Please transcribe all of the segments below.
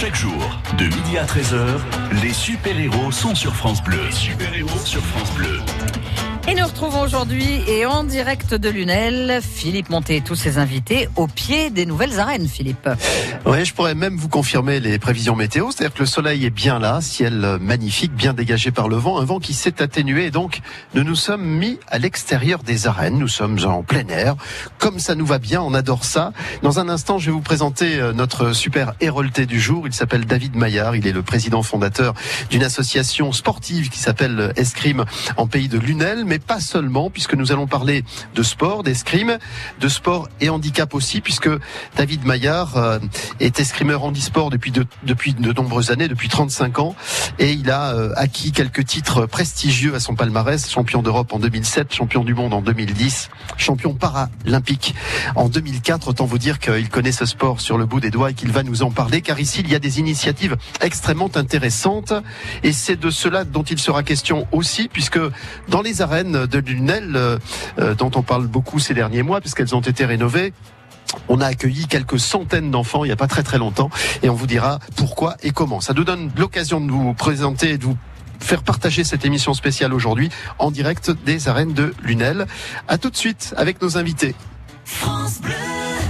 Chaque jour, de midi à 13h, les super-héros sont sur France Bleu. Sur France Bleu. Et nous retrouvons aujourd'hui et en direct de Lunel, Philippe Monté et tous ses invités au pied des nouvelles arènes, Philippe. Oui, je pourrais même vous confirmer les prévisions météo, c'est-à-dire que le soleil est bien là, ciel magnifique, bien dégagé par le vent, un vent qui s'est atténué et donc nous nous sommes mis à l'extérieur des arènes, nous sommes en plein air, comme ça nous va bien, on adore ça. Dans un instant, je vais vous présenter euh, notre super hérolté du jour, il s'appelle David Maillard, il est le président fondateur d'une association sportive qui s'appelle Escrime en pays de Lunel, mais pas seulement, puisque nous allons parler de sport, d'escrime, de sport et handicap aussi, puisque David Maillard euh, est escrimeur handisport depuis de, depuis de nombreuses années, depuis 35 ans, et il a euh, acquis quelques titres prestigieux à son palmarès, champion d'Europe en 2007, champion du monde en 2010, champion paralympique en 2004. Autant vous dire qu'il connaît ce sport sur le bout des doigts et qu'il va nous en parler, car ici il y a des initiatives extrêmement intéressantes, et c'est de cela dont il sera question aussi, puisque dans les arènes de Lunel, euh, euh, dont on parle beaucoup ces derniers mois, puisqu'elles ont été rénovées. On a accueilli quelques centaines d'enfants il n'y a pas très très longtemps et on vous dira pourquoi et comment. Ça nous donne l'occasion de vous présenter et de vous faire partager cette émission spéciale aujourd'hui en direct des arènes de Lunel. À tout de suite avec nos invités. Cette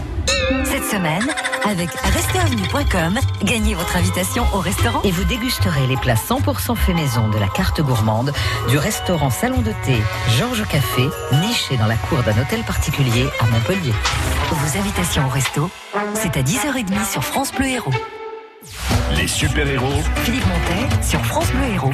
semaine, avec restaurantvenue.com, gagnez votre invitation au restaurant Et vous dégusterez les plats 100% fait maison de la carte gourmande du restaurant Salon de thé Georges Café, niché dans la cour d'un hôtel particulier à Montpellier. Vos invitations au resto, c'est à 10h30 sur France Bleu Héros. Les super-héros Philippe Montet sur France Bleu Héros.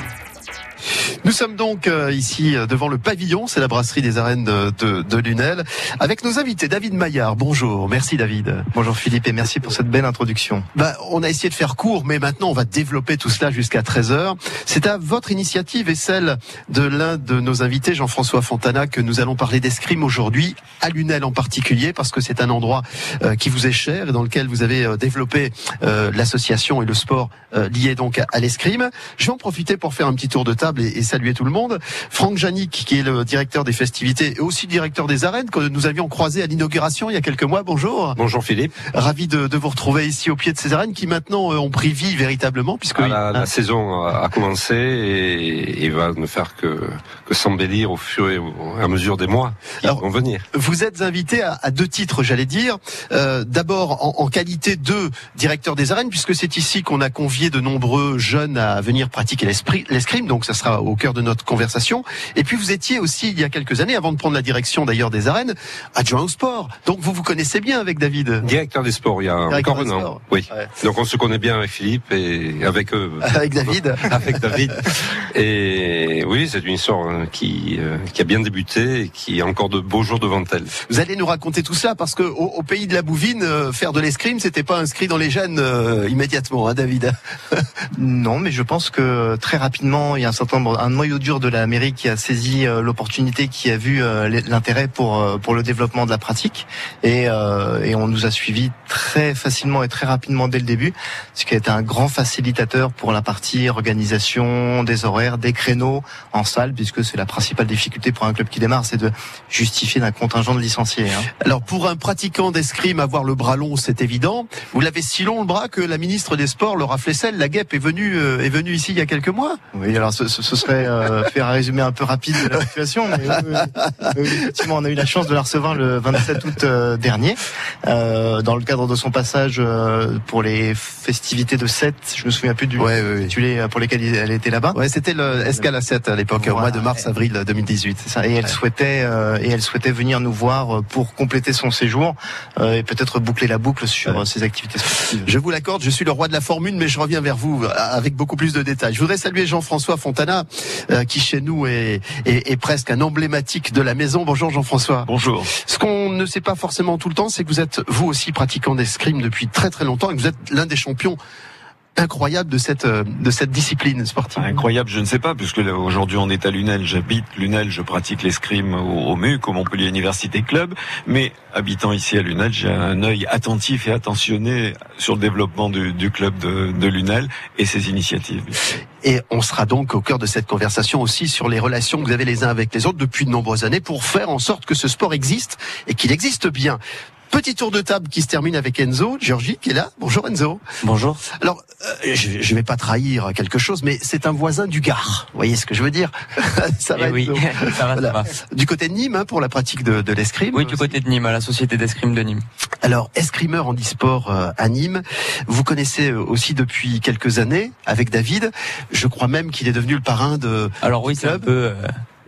Nous sommes donc euh, ici euh, devant le pavillon, c'est la brasserie des arènes de, de, de Lunel, avec nos invités. David Maillard, bonjour. Merci David. Bonjour Philippe et merci pour cette belle introduction. Bah, on a essayé de faire court, mais maintenant on va développer tout cela jusqu'à 13h. C'est à votre initiative et celle de l'un de nos invités, Jean-François Fontana, que nous allons parler d'escrime aujourd'hui, à Lunel en particulier, parce que c'est un endroit euh, qui vous est cher et dans lequel vous avez développé l'association et le sport lié donc à l'escrime. Je vais en profiter pour faire un petit tour de table et, et saluer tout le monde. Franck Janik, qui est le directeur des festivités et aussi directeur des arènes, que nous avions croisé à l'inauguration il y a quelques mois. Bonjour. Bonjour Philippe. Ravi de, de vous retrouver ici au pied de ces arènes qui maintenant euh, ont pris vie véritablement puisque Ah, la, la saison a commencé et, et va ne faire que, que s'embellir au fur et à mesure des mois qui Alors, vont venir. vous êtes invité à, à deux titres, j'allais dire. Euh, D'abord en, en qualité de directeur des arènes, puisque c'est ici qu'on a convié de nombreux jeunes à venir pratiquer l'escrime, donc ça sera au cœur de notre conversation. Et puis vous étiez aussi il y a quelques années, avant de prendre la direction d'ailleurs des arènes, adjoint au sport. Donc vous vous connaissez bien avec David. Directeur des sports, il y a Directeur encore un an. Oui. Ouais. Donc on se connaît bien avec Philippe et avec eux. Avec David. avec David. Et oui, c'est une histoire hein, qui, euh, qui a bien débuté et qui a encore de beaux jours devant elle. Vous allez nous raconter tout ça parce que au, au pays de la Bouvine, euh, faire de l'escrime, c'était pas inscrit dans les gènes euh, immédiatement, hein, David. Non, mais je pense que très rapidement, il y a un certain nombre, un noyau dur de l'Amérique qui a saisi euh, l'opportunité, qui a vu euh, l'intérêt pour euh, pour le développement de la pratique, et, euh, et on nous a suivis très facilement et très rapidement dès le début, ce qui a été un grand facilitateur pour la partie organisation des horaires, des créneaux en salle, puisque c'est la principale difficulté pour un club qui démarre, c'est de justifier d'un contingent de licenciés. hein. Alors pour un pratiquant d'escrime, avoir le bras long, c'est évident. Vous l'avez si long le bras que la ministre des Sports, Laura Flessel, la guêpe, est venue euh, est venue ici il y a quelques mois. Oui, alors ce, ce- ce serait euh, faire un résumé un peu rapide de la situation, mais oui, oui, oui, effectivement, on a eu la chance de la recevoir le 27 août euh, dernier, euh, dans le cadre de son passage pour les festivités de Sète. Je me souviens plus du Ouais, intitulé euh, pour lesquels elle était là-bas. Ouais, c'était le Escala 7 à l'époque, au mois de mars-avril 2018. C'est ça. Et elle souhaitait et elle souhaitait venir nous voir pour compléter son séjour et peut-être boucler la boucle sur Ouais. ses activités sportives. Je vous l'accorde, je suis le roi de la Formule, mais je reviens vers vous avec beaucoup plus de détails. Je voudrais saluer Jean-François Fontana, euh, qui chez nous est, est, est presque un emblématique de la maison. Bonjour Jean-François. Bonjour. Ce qu'on ne sait pas forcément tout le temps, c'est que vous êtes vous aussi pratiquant d'escrime depuis très très longtemps et que vous êtes l'un des champions incroyables de cette euh, de cette discipline sportive. Incroyable, je ne sais pas, puisque aujourd'hui on est à Lunel, j'habite Lunel, je pratique l'escrime au, au MUC, au Montpellier Université Club, mais habitant ici à Lunel, j'ai un œil attentif et attentionné sur le développement du, du club de, de Lunel et ses initiatives. Et on sera donc au cœur de cette conversation aussi sur les relations que vous avez les uns avec les autres depuis de nombreuses années pour faire en sorte que ce sport existe et qu'il existe bien. Petit tour de table qui se termine avec Enzo, Georgie qui est là. Bonjour Enzo. Bonjour. Alors, euh, je, je vais pas trahir quelque chose, mais c'est un voisin du Gard. Vous voyez ce que je veux dire Ça Eh oui, ça va, Voilà. ça va. Du côté de Nîmes, hein, pour la pratique de, de l'escrime. Oui, du côté de Nîmes, à la société d'escrime de Nîmes. Alors, escrimeur en e-sport euh, à Nîmes, vous connaissez euh, aussi depuis quelques années avec David. Je crois même qu'il est devenu le parrain de. Alors oui, c'est un peu euh,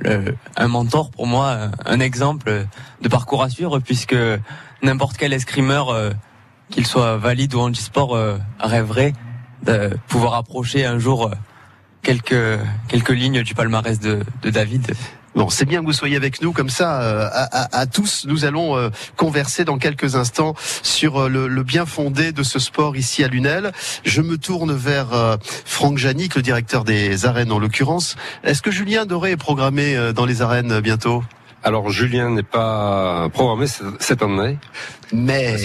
le- un mentor pour moi, euh, un exemple de parcours à suivre, puisque n'importe quel escrimeur, euh, qu'il soit valide ou handisport, euh, rêverait de pouvoir approcher un jour euh, quelques quelques lignes du palmarès de, de David. Bon, c'est bien que vous soyez avec nous comme ça. euh, à, à- tous, nous allons euh, converser dans quelques instants sur euh, le, le bien fondé de ce sport ici à Lunel. Je me tourne vers euh, Franck Janik, le directeur des arènes en l'occurrence. Est-ce que Julien Doré est programmé dans les arènes bientôt? Alors Julien n'est pas programmé cette année. Mais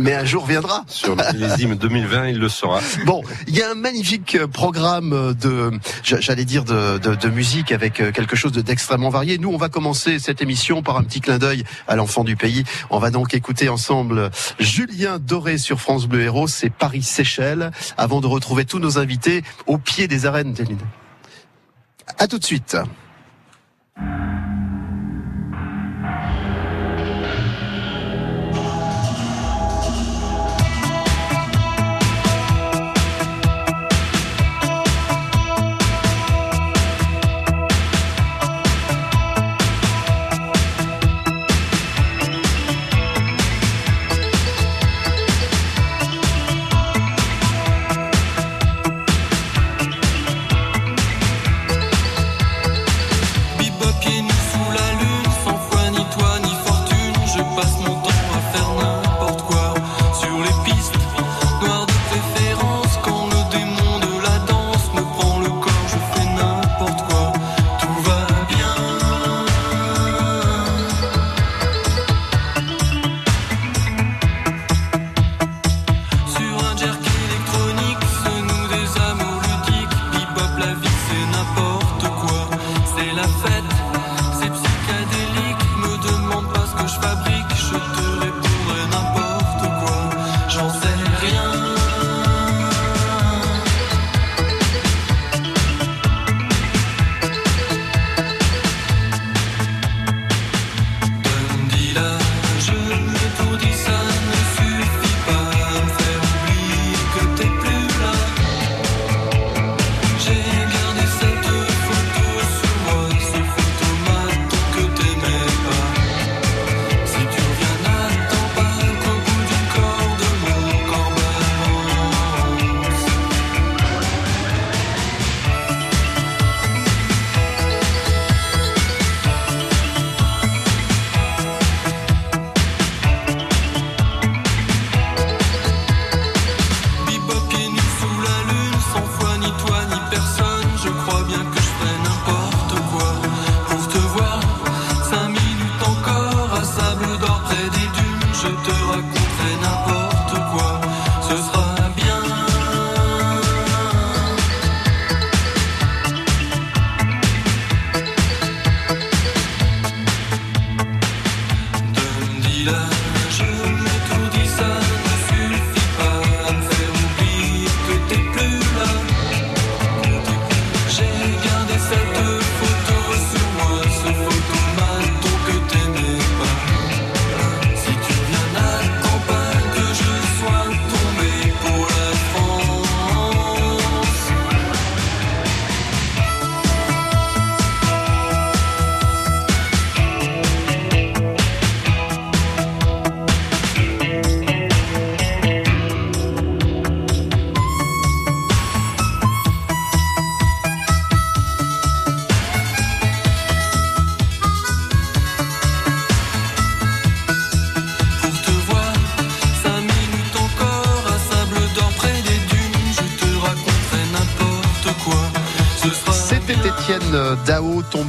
mais un jour viendra. Sur le millésime 2020, il le sera. Bon, il y a un magnifique euh, programme de, j'a- j'allais dire de, de, de musique avec euh, quelque chose de- d'extrêmement varié. Nous, on va commencer cette émission par un petit clin d'œil à l'enfant du pays. On va donc écouter ensemble Julien Doré sur France Bleu Héros, c'est Paris Seychelles, avant de retrouver tous nos invités au pied des arènes. À tout de suite.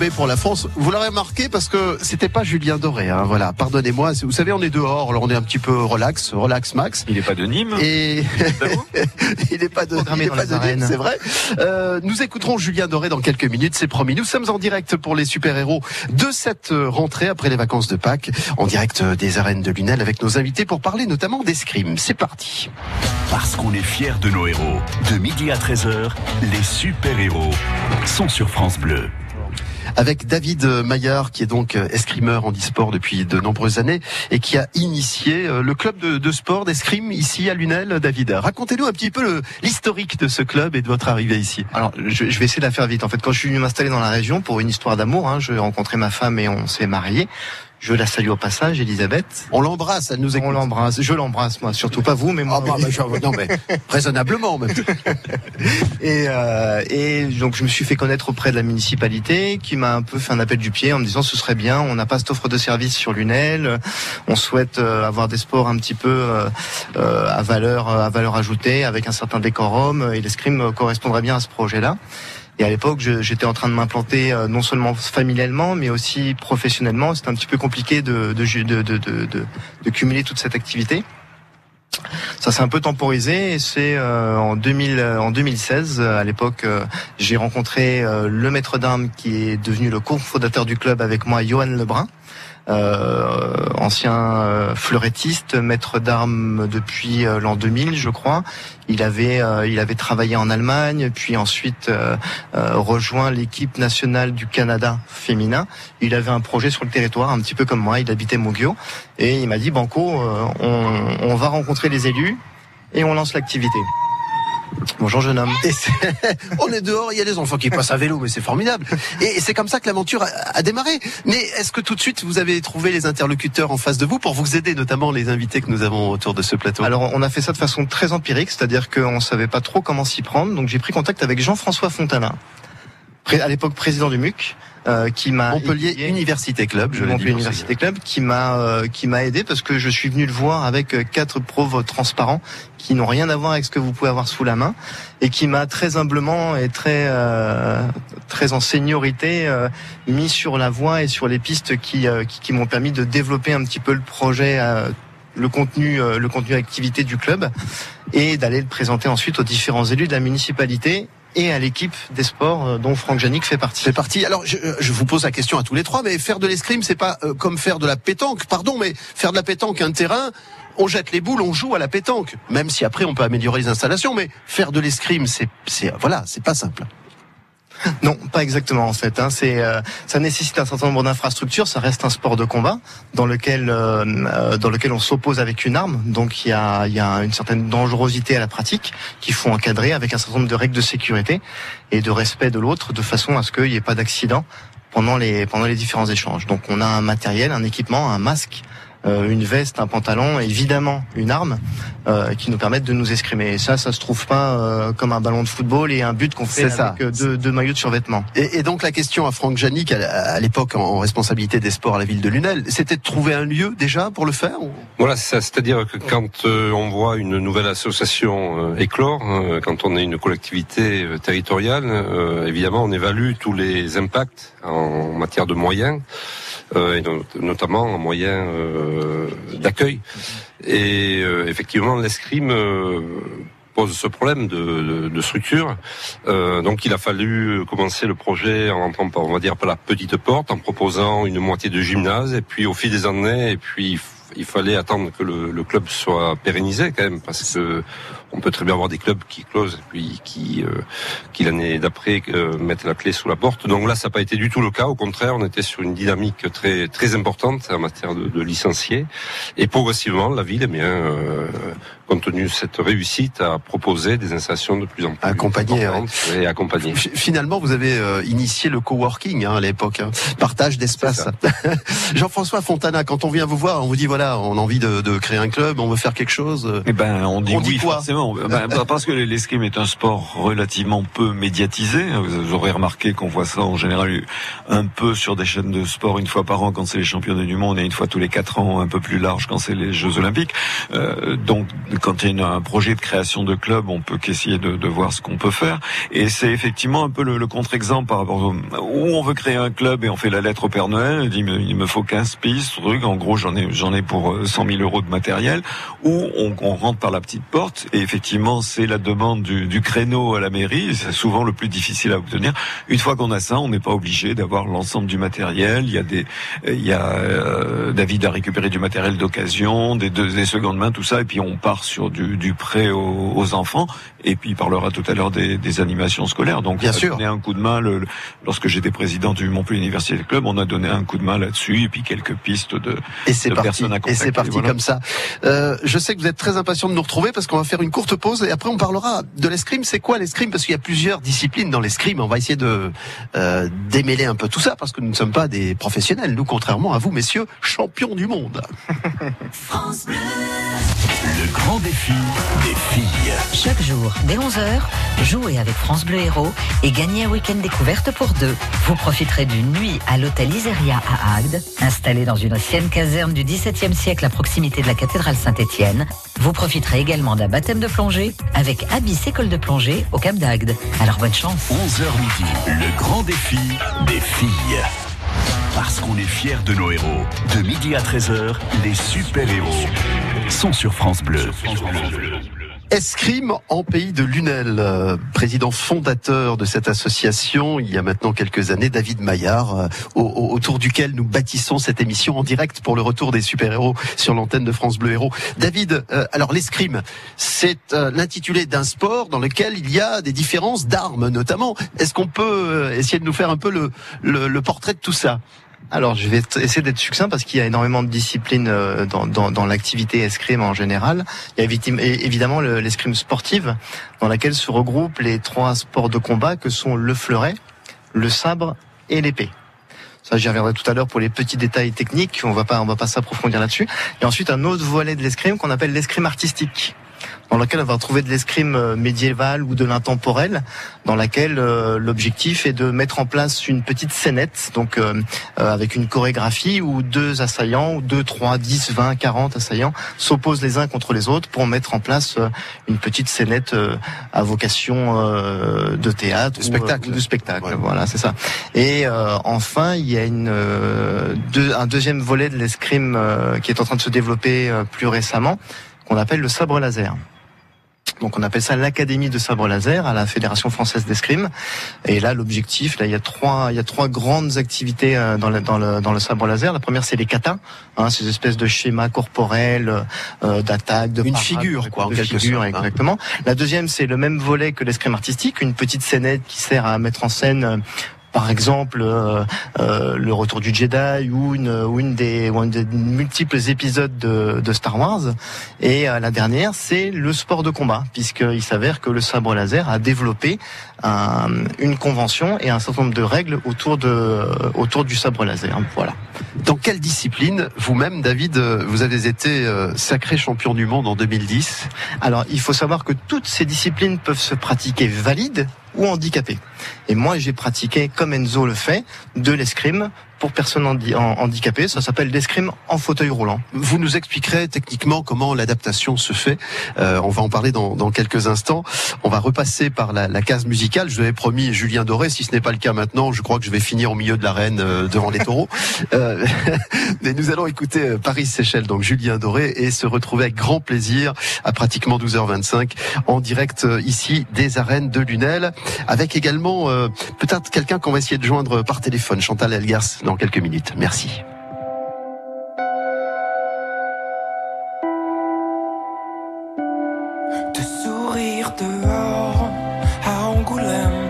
Pour la France. Vous l'aurez remarqué parce que c'était pas Julien Doré. Hein, voilà, pardonnez-moi. Vous savez, on est dehors, alors on est un petit peu relax, relax max. Il n'est pas de Nîmes. Et il n'est pas de, il est pas de Nîmes, c'est vrai. Euh, nous écouterons Julien Doré dans quelques minutes, c'est promis. Nous sommes en direct pour les super-héros de cette rentrée après les vacances de Pâques, en direct des arènes de Lunel avec nos invités pour parler notamment d'escrime. C'est parti. Parce qu'on est fiers de nos héros. De midi à 13h, les super-héros sont sur France Bleu avec David Maillard, qui est donc escrimeur en e-sport depuis de nombreuses années et qui a initié euh, le club de, sport d'escrime ici à Lunel. David, racontez-nous un petit peu l'historique de ce club et de votre arrivée ici. Alors, je, je, vais essayer de la faire vite. En fait, quand je suis venu m'installer dans la région pour une histoire d'amour, hein, j'ai rencontré ma femme et on s'est mariés. Je la salue au passage, Elisabeth. On l'embrasse, elle nous écoute. On l'embrasse, je l'embrasse moi, surtout pas vous, mais moi. Ah bah, bah, non mais raisonnablement même. et, euh, et donc je me suis fait connaître auprès de la municipalité, qui m'a un peu fait un appel du pied en me disant ce serait bien, on n'a pas cette offre de service sur Lunel, on souhaite euh, avoir des sports un petit peu euh, à valeur à valeur ajoutée, avec un certain décorum, et l'escrime correspondrait bien à ce projet-là. Et à l'époque, j'étais en train de m'implanter euh, non seulement familialement, mais aussi professionnellement. C'était un petit peu compliqué de, de, de, de, de, cumuler toute cette activité. Ça s'est un peu temporisé et c'est euh, en, 2000, en 2016, à l'époque, euh, j'ai rencontré euh, le maître d'armes qui est devenu le cofondateur du club avec moi, Johan Lebrun. Euh, ancien euh, fleurettiste, maître d'armes depuis euh, l'an 2000, je crois. Il avait il avait travaillé en Allemagne, puis ensuite rejoint l'équipe nationale du Canada féminin. Il avait un projet sur le territoire, un petit peu comme moi. Il habitait Mogio et il m'a dit Banco, on, on va rencontrer les élus et on lance l'activité. Bonjour jeune homme. Et on est dehors, il y a des enfants qui passent à vélo, mais c'est formidable. Et c'est comme ça que l'aventure a, a, démarré. Mais est-ce que tout de suite vous avez trouvé les interlocuteurs en face de vous pour vous aider, notamment les invités que nous avons autour de ce plateau? Alors on a fait ça de façon très empirique, c'est-à-dire qu'on savait pas trop comment s'y prendre. Donc j'ai pris contact avec Jean-François Fontana, à l'époque président du MUC, euh, qui m'a Montpellier aidé, Université Club, je Montpellier Université Club, qui m'a euh, qui m'a aidé parce que je suis venu le voir avec euh, quatre pauvres transparents qui n'ont rien à voir avec ce que vous pouvez avoir sous la main et qui m'a très humblement et très euh, très en seniorité euh, mis sur la voie et sur les pistes qui qui, qui m'ont permis de développer un petit peu le projet le contenu, le contenu activité du club et d'aller le présenter ensuite aux différents élus de la municipalité et à l'équipe des sports dont Franck Janik fait partie. Fait partie. Alors, je, je, vous pose la question à tous les trois, mais faire de l'escrime, c'est pas euh, comme faire de la pétanque, pardon, mais faire de la pétanque un terrain. On jette les boules, on joue à la pétanque. Même si après on peut améliorer les installations, mais faire de l'escrime, c'est, c'est, voilà, c'est pas simple. Non, pas exactement en fait. Hein. C'est, euh, ça nécessite un certain nombre d'infrastructures. Ça reste un sport de combat dans lequel, euh, dans lequel on s'oppose avec une arme. Donc il y a, y a une certaine dangerosité à la pratique qu'il faut encadrer avec un certain nombre de règles de sécurité et de respect de l'autre, de façon à ce qu'il n'y ait pas d'accident pendant les pendant les différents échanges. Donc on a un matériel, un équipement, un masque euh, une veste, un pantalon, et évidemment une arme euh, qui nous permettent de nous escrimer. Et ça, ça se trouve pas euh, comme un ballon de football et un but qu'on fait ça. avec euh, deux, deux, maillots de survêtement. Et, et, donc la question à Franck Janik, à, l'époque en responsabilité des sports à la ville de Lunel, c'était de trouver un lieu déjà pour le faire ou... Voilà, c'est ça. C'est-à-dire que quand euh, on voit une nouvelle association euh, éclore, hein, quand on est une collectivité territoriale, évidemment, on évalue tous les impacts en matière de moyens euh, et notamment en moyens euh, d'accueil. Et euh, effectivement, l'escrime pose ce problème de, structure. Donc il a fallu commencer le projet en entrant par, on va dire, par la petite porte, en proposant une moitié de gymnase, et puis au fil des années, et puis il fallait attendre que le, le, club soit pérennisé quand même, parce que on peut très bien avoir des clubs qui closent puis qui, euh, qui l'année d'après euh, mettent la clé sous la porte. Donc là, ça n'a pas été du tout le cas. Au contraire, on était sur une dynamique très très importante en matière de, de licenciés. Et progressivement, la ville, eh bien, euh, compte tenu de cette réussite, a proposé des installations de plus en plus accompagnées et accompagnées. Finalement, vous avez euh, initié le coworking hein, à l'époque, hein. partage d'espace. Jean-François Fontana, quand on vient vous voir, on vous dit voilà, on a envie de, de créer un club, on veut faire quelque chose. Eh ben, on dit On oui quoi? forcément. Ben, parce que l'escrime est un sport relativement peu médiatisé. Vous aurez remarqué qu'on voit ça en général un peu sur des chaînes de sport une fois par an quand c'est les championnats du monde et une fois tous les quatre ans un peu plus large quand c'est les Jeux Olympiques. Euh, donc quand il y a un projet de création de club, on peut qu'essayer de, de, voir ce qu'on peut faire. Et c'est effectivement un peu le, le contre-exemple par rapport au, où on veut créer un club et on fait la lettre au Père Noël. Il dit il me faut 15 pistes, truc. En gros, j'en ai j'en ai pour 100 000 euros de matériel. Ou on, on rentre par la petite porte et effectivement c'est la demande du, du créneau à la mairie. C'est souvent le plus difficile à obtenir. Une fois qu'on a ça, on n'est pas obligé d'avoir l'ensemble du matériel. Il y a des il y a euh, David a récupéré du matériel d'occasion, des, des secondes mains, tout ça, et puis on part sur du, du prêt aux, aux, enfants. Et puis il parlera tout à l'heure des, des, animations scolaires. Donc Bien on a sûr. donné un coup de main. Le, lorsque j'étais président du Montpellier Université Club, on a donné un coup de main là-dessus, et puis quelques pistes de, et de parti. personnes à Et c'est contacter, parti voilà. comme ça. Euh, je sais que vous êtes très impatient de nous retrouver parce qu'on va faire une courte pause et après on parlera de l'escrime. C'est quoi l'escrime? Parce qu'il y a plusieurs disciplines dans l'escrime. On va essayer de euh, démêler un peu tout ça parce que nous ne sommes pas des professionnels. Nous, contrairement à vous, messieurs, champions du monde. Le grand défi des filles. Chaque jour, dès 11h, jouez avec France Bleu Héros et gagnez un week-end découverte pour deux. Vous profiterez d'une nuit à l'hôtel Iseria à Agde, installé dans une ancienne caserne du XVIIe siècle à proximité de la cathédrale Saint-Étienne. Vous profiterez également d'un baptême de plongée avec Abyss École de plongée au Cap d'Agde. Alors bonne chance. 11h midi, le grand défi des filles. Parce qu'on est fiers de nos héros. De midi à 13h, les super-héros sont sur France Bleu. Escrime en pays de Lunel, président fondateur de cette association il y a maintenant quelques années, David Maillard, euh, au- au- autour duquel nous bâtissons cette émission en direct pour le retour des super-héros sur l'antenne de France Bleu Héros. David, euh, alors l'escrime, c'est euh, l'intitulé d'un sport dans lequel il y a des différences d'armes notamment. Est-ce qu'on peut essayer de nous faire un peu le, le, le portrait de tout ça? Alors, je vais essayer d'être succinct parce qu'il y a énormément de disciplines euh, dans, dans, l'activité escrime en général. Il y a évidemment le- l'escrime sportive, dans laquelle se regroupent les trois sports de combat que sont le fleuret, le sabre et l'épée. Ça, j'y reviendrai tout à l'heure pour les petits détails techniques. On va pas, on va pas s'approfondir là-dessus. Et ensuite, un autre volet de l'escrime qu'on appelle l'escrime artistique dans lequel on va retrouver de l'escrime euh, médiéval ou de l'intemporel, dans laquelle euh, l'objectif est de mettre en place une petite scénette, donc euh, euh, avec une chorégraphie où deux assaillants, ou deux, trois, dix, vingt, quarante assaillants s'opposent les uns contre les autres pour mettre en place euh, une petite scénette euh, à vocation euh, de théâtre, De spectacle. ou de spectacle. Ouais. Voilà, c'est ça. Et euh, enfin, il y a une, euh, deux- un deuxième volet de l'escrime euh, qui est en train de se développer euh, plus récemment, qu'on appelle le sabre laser. Donc on appelle ça l'académie de sabre laser à la Fédération française d'escrime. Et là l'objectif, là il y a trois, il y a trois grandes activités euh, dans le, dans le, dans le sabre laser. La première c'est les katas, hein, ces espèces de schémas corporels euh, d'attaque, de Une parade, figure, quoi, en de quelque figure, sorte, hein. exactement. La deuxième c'est le même volet que l'escrime artistique, une petite scénette qui sert à mettre en scène euh, par exemple euh, euh, le retour du Jedi ou une, une des, ou un des multiples épisodes de, de Star Wars. Et euh, la dernière, c'est le sport de combat, puisqu'il s'avère que le sabre laser a développé un- une convention et un certain nombre de règles autour, de, autour du sabre laser. Voilà. Dans quelle discipline, vous-même, David, vous avez été euh, sacré champion du monde en 2010 Alors, il faut savoir que toutes ces disciplines peuvent se pratiquer valides ou handicapées. Et moi, j'ai pratiqué, comme Enzo le fait, de l'escrime pour personnes handi- en- handicapées. Ça s'appelle l'escrime en fauteuil roulant. Vous nous expliquerez techniquement comment l'adaptation se fait. Euh, on va en parler dans, dans quelques instants. On va repasser par la, la case musicale. Je vous avais promis Julien Doré. Si ce n'est pas le cas maintenant, je crois que je vais finir au milieu de l'arène euh, devant les taureaux. Euh, mais nous allons écouter euh, Paris Seychelles, donc Julien Doré, et se retrouver avec grand plaisir à pratiquement 12h25 en direct euh, ici des arènes de Lunel, avec également euh, peut-être quelqu'un qu'on va essayer de joindre par téléphone, Chantal Elgars, dans quelques minutes. Merci. de sourire dehors à Angoulême,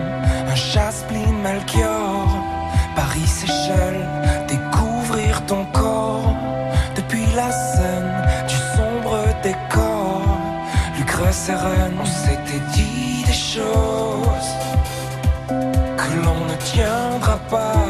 un chasse-pline Melchior, Paris Seychelles, découvrir ton corps depuis la scène du sombre décor, Lucre sereine, on s'était dit des choses que l'on ne tiendra pas,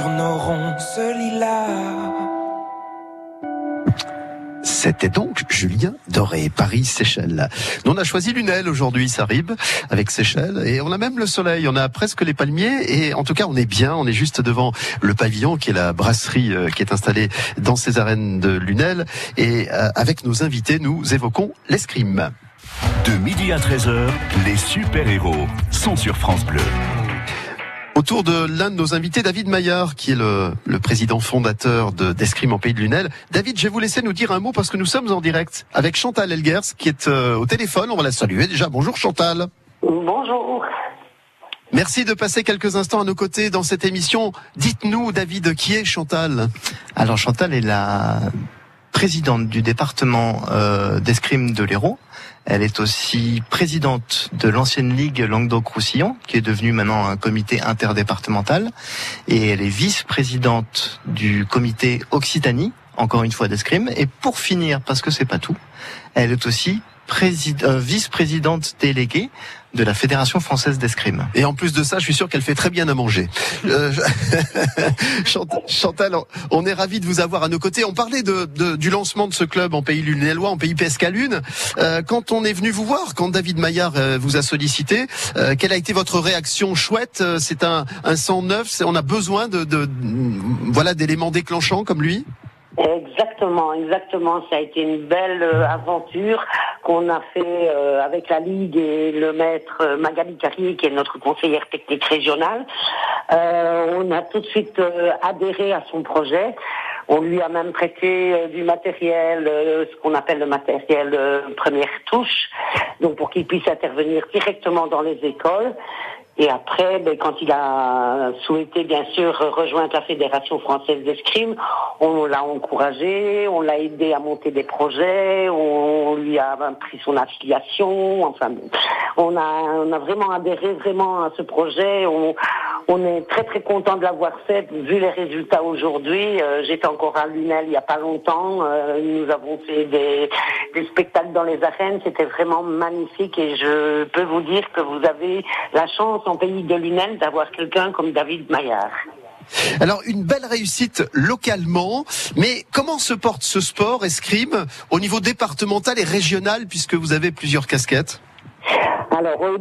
sur nos ronces lilas. C'était donc Julien Doré, Paris, Seychelles. Nous, on a choisi Lunel aujourd'hui, Sarib, avec Seychelles, et on a même le soleil, on a presque les palmiers, et en tout cas, on est bien, on est juste devant le pavillon, qui est la brasserie euh, qui est installée dans ces arènes de Lunel, et euh, avec nos invités, nous évoquons l'escrime. De midi à 13h, les super-héros sont sur France Bleu. Autour de l'un de nos invités, David Maillard, qui est le, le président fondateur de d'Escrime en Pays de Lunel. David, je vais vous laisser nous dire un mot parce que nous sommes en direct avec Chantal Elgers, qui est euh, au téléphone. On va la saluer déjà. Bonjour Chantal. Bonjour. Merci de passer quelques instants à nos côtés dans cette émission. Dites-nous, David, qui est Chantal? Alors Chantal est la présidente du département euh, d'escrime de l'Hérault. Elle est aussi présidente de l'ancienne ligue Languedoc-Roussillon, qui est devenue maintenant un comité interdépartemental. Et elle est vice-présidente du comité Occitanie, encore une fois d'escrime. Et pour finir, parce que c'est pas tout, elle est aussi euh, vice-présidente déléguée de la Fédération française d'escrime. Et en plus de ça, je suis sûr qu'elle fait très bien à manger. Euh, Chant- Chantal, on est ravis de vous avoir à nos côtés. On parlait de, de- du lancement de ce club en pays lunélois, en pays PSK Lune. Euh, quand on est venu vous voir, quand David Maillard euh, vous a sollicité, euh, quelle a été votre réaction chouette? Euh, C'est un, un 109, c'est- on a besoin de, de voilà d'éléments déclenchants comme lui? Exactement, exactement. Ça a été une belle euh, aventure qu'on a fait euh, avec la Ligue et le maître euh, Magali Carrier, qui est notre conseillère technique régionale. On a tout de suite adhéré à son projet. On lui a même prêté du matériel, ce qu'on appelle le matériel première touche, donc pour qu'il puisse intervenir directement dans les écoles. Et après, ben, quand il a souhaité bien sûr rejoindre la Fédération française d'escrime, on l'a encouragé, on l'a aidé à monter des projets, on lui a pris son affiliation. Enfin, on a, vraiment adhéré vraiment à ce projet. On, est très très content de l'avoir fait vu les résultats aujourd'hui. Euh, J'étais encore à Lunel il y a pas longtemps. Euh, nous avons fait des spectacles dans les arènes. C'était vraiment magnifique et je peux vous dire que vous avez la chance en pays de Lunel d'avoir quelqu'un comme David Maillard. Alors une belle réussite localement, mais comment se porte ce sport escrime au niveau départemental et régional puisque vous avez plusieurs casquettes? Alors, au,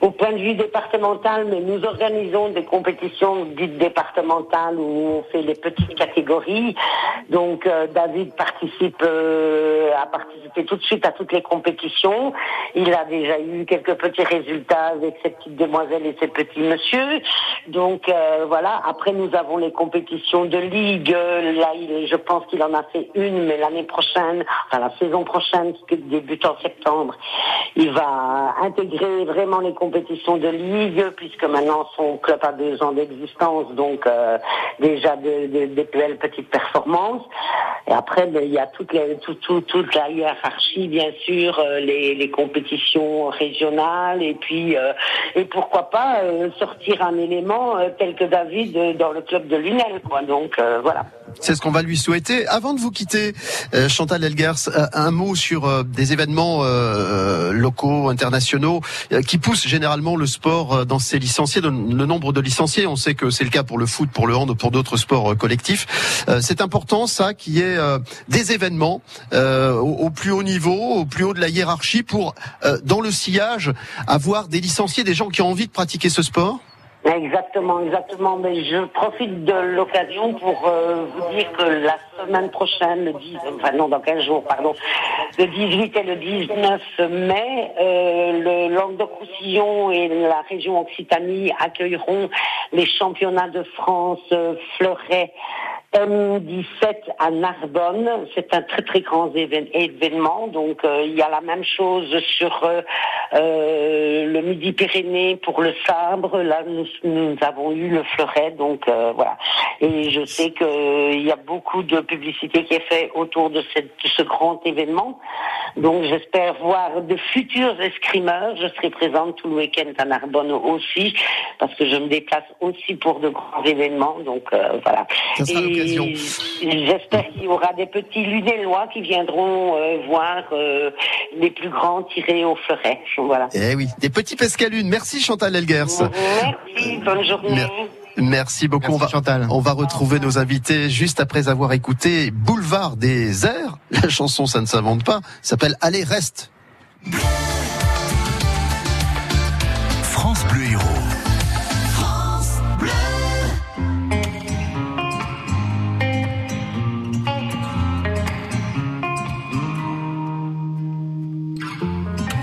au point de vue départemental, mais nous organisons des compétitions dites départementales où on fait les petites catégories. Donc, euh, David participe, euh, a participé tout de suite à toutes les compétitions. Il a déjà eu quelques petits résultats avec ses petites demoiselles et ses petits messieurs. Donc, euh, voilà. Après, nous avons les compétitions de ligue. Euh, Là, il, je pense qu'il en a fait une, mais l'année prochaine, enfin la saison prochaine, qui débute en septembre, il va intégrer vraiment les compétitions de ligue, puisque maintenant son club a deux ans d'existence, donc euh, déjà de, de- des plus belles petites performances. Et après, ben, il y a toute, tout- toute la hiérarchie, bien sûr, euh, les, compétitions régionales, et puis euh, et pourquoi pas euh, sortir un élément tel que David dans le club de Lunel. Donc voilà. C'est ce qu'on va lui souhaiter. Avant de vous quitter, Chantal Elgers, euh, un mot sur des événements locaux, internationaux, qui poussent généralement le sport dans ses licenciés, le, nombre de licenciés. On sait que c'est le cas pour le foot, pour le hand, pour d'autres sports collectifs. C'est important, ça, qu'il y euh, des événements euh, au, plus haut niveau, au plus haut de la hiérarchie, pour, euh, dans le sillage, avoir des licenciés, des gens qui ont envie de pratiquer ce sport? Exactement, exactement. Mais je profite de l'occasion pour vous dire que la semaine prochaine, le 10, enfin non, dans 15 jours, pardon, le 18 et le 19 mai, le Languedoc-Roussillon et la région Occitanie accueilleront les championnats de France euh, fleuret M17 à Narbonne. C'est un très très grand évén- événement. Donc euh, il y a la même chose sur euh, euh, le Midi-Pyrénées pour le sabre. Là nous, nous avons eu le fleuret. Donc voilà. Et je sais qu'il y a beaucoup de publicité qui est faite autour de, cette- de ce grand événement. Donc j'espère voir de futurs escrimeurs. Je serai présente tout le week-end à Narbonne aussi, parce que je me déplace aussi pour de grands événements. Donc voilà. Ça sera l'occasion. J'espère qu'il y aura des petits lunélois qui viendront euh, voir euh, les plus grands tirer au fleuret. Voilà. Eh oui, des petits pescalunes. Merci Chantal Elgers. Merci, bonne journée. Mer- Merci beaucoup. on, va, on va retrouver nos invités juste après avoir écouté Boulevard des airs. La chanson, ça ne s'invente pas, s'appelle Allez, reste. France Bleu Héros.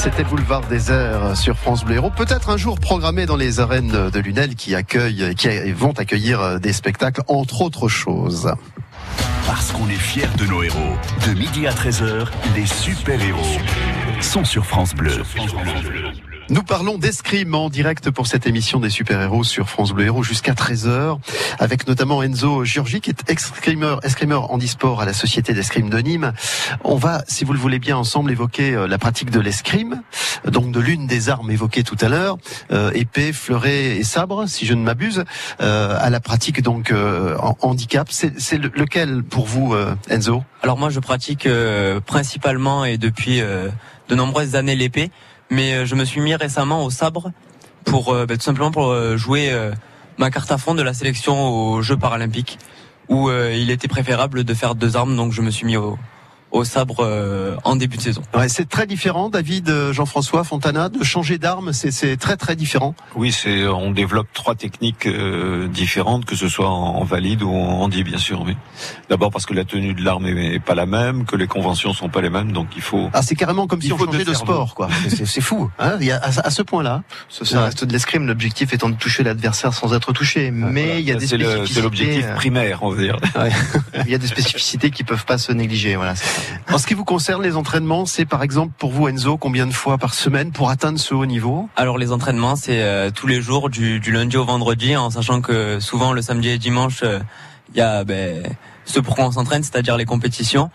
C'était Boulevard des airs sur France Bleu Héros. Peut-être un jour programmé dans les arènes de Lunel qui accueillent, qui vont accueillir des spectacles, entre autres choses. Parce qu'on est fiers de nos héros. De midi à 13h, les super-héros sont sur France Bleu. Nous parlons d'escrime en direct pour cette émission des super-héros sur France Bleu Héros jusqu'à 13h, avec notamment Enzo Giorgi, qui est escrimeur, escrimeur handisport à la Société d'escrime de Nîmes. On va, si vous le voulez bien, ensemble évoquer euh, la pratique de l'escrime, donc de l'une des armes évoquées tout à l'heure, euh, épée, fleuret et sabre, si je ne m'abuse, euh, à la pratique donc euh, en handicap. C'est c'est le- lequel pour vous, euh, Enzo? Alors moi je pratique euh, principalement et depuis de nombreuses années l'épée, mais euh, je me suis mis récemment au sabre pour euh, bah, tout simplement pour euh, jouer ma carte à fond de la sélection aux Jeux paralympiques où il était préférable de faire deux armes, donc je me suis mis au, au sabre euh, en début de saison. Ouais, c'est très différent, David, euh, Jean-François, Fontana, de changer d'arme, c'est- c'est très très différent. Oui, c'est on développe trois techniques euh, différentes, que ce soit en, en valide ou en handi, bien sûr. Oui. D'abord parce que la tenue de l'arme est, pas la même, que les conventions sont pas les mêmes, donc il faut. Ah, c'est carrément comme si on changeait de sport, quoi. C'est- fou, hein, il y a- à, à ce point-là. Ça, ça reste de l'escrime, l'objectif étant de toucher l'adversaire sans être touché. Mais il y a Ça, des c'est le- spécificités. c'est l'objectif euh, primaire, on va dire. Il y a des spécificités qui peuvent pas se négliger. Voilà. En ce qui vous concerne, les entraînements, c'est par exemple pour vous, Enzo, combien de fois par semaine pour atteindre ce haut niveau? Alors les entraînements, c'est euh, tous les jours, du, du lundi au vendredi, en sachant que souvent le samedi et dimanche, euh, il y a ben, ce pour quoi on s'entraîne, c'est-à-dire les compétitions.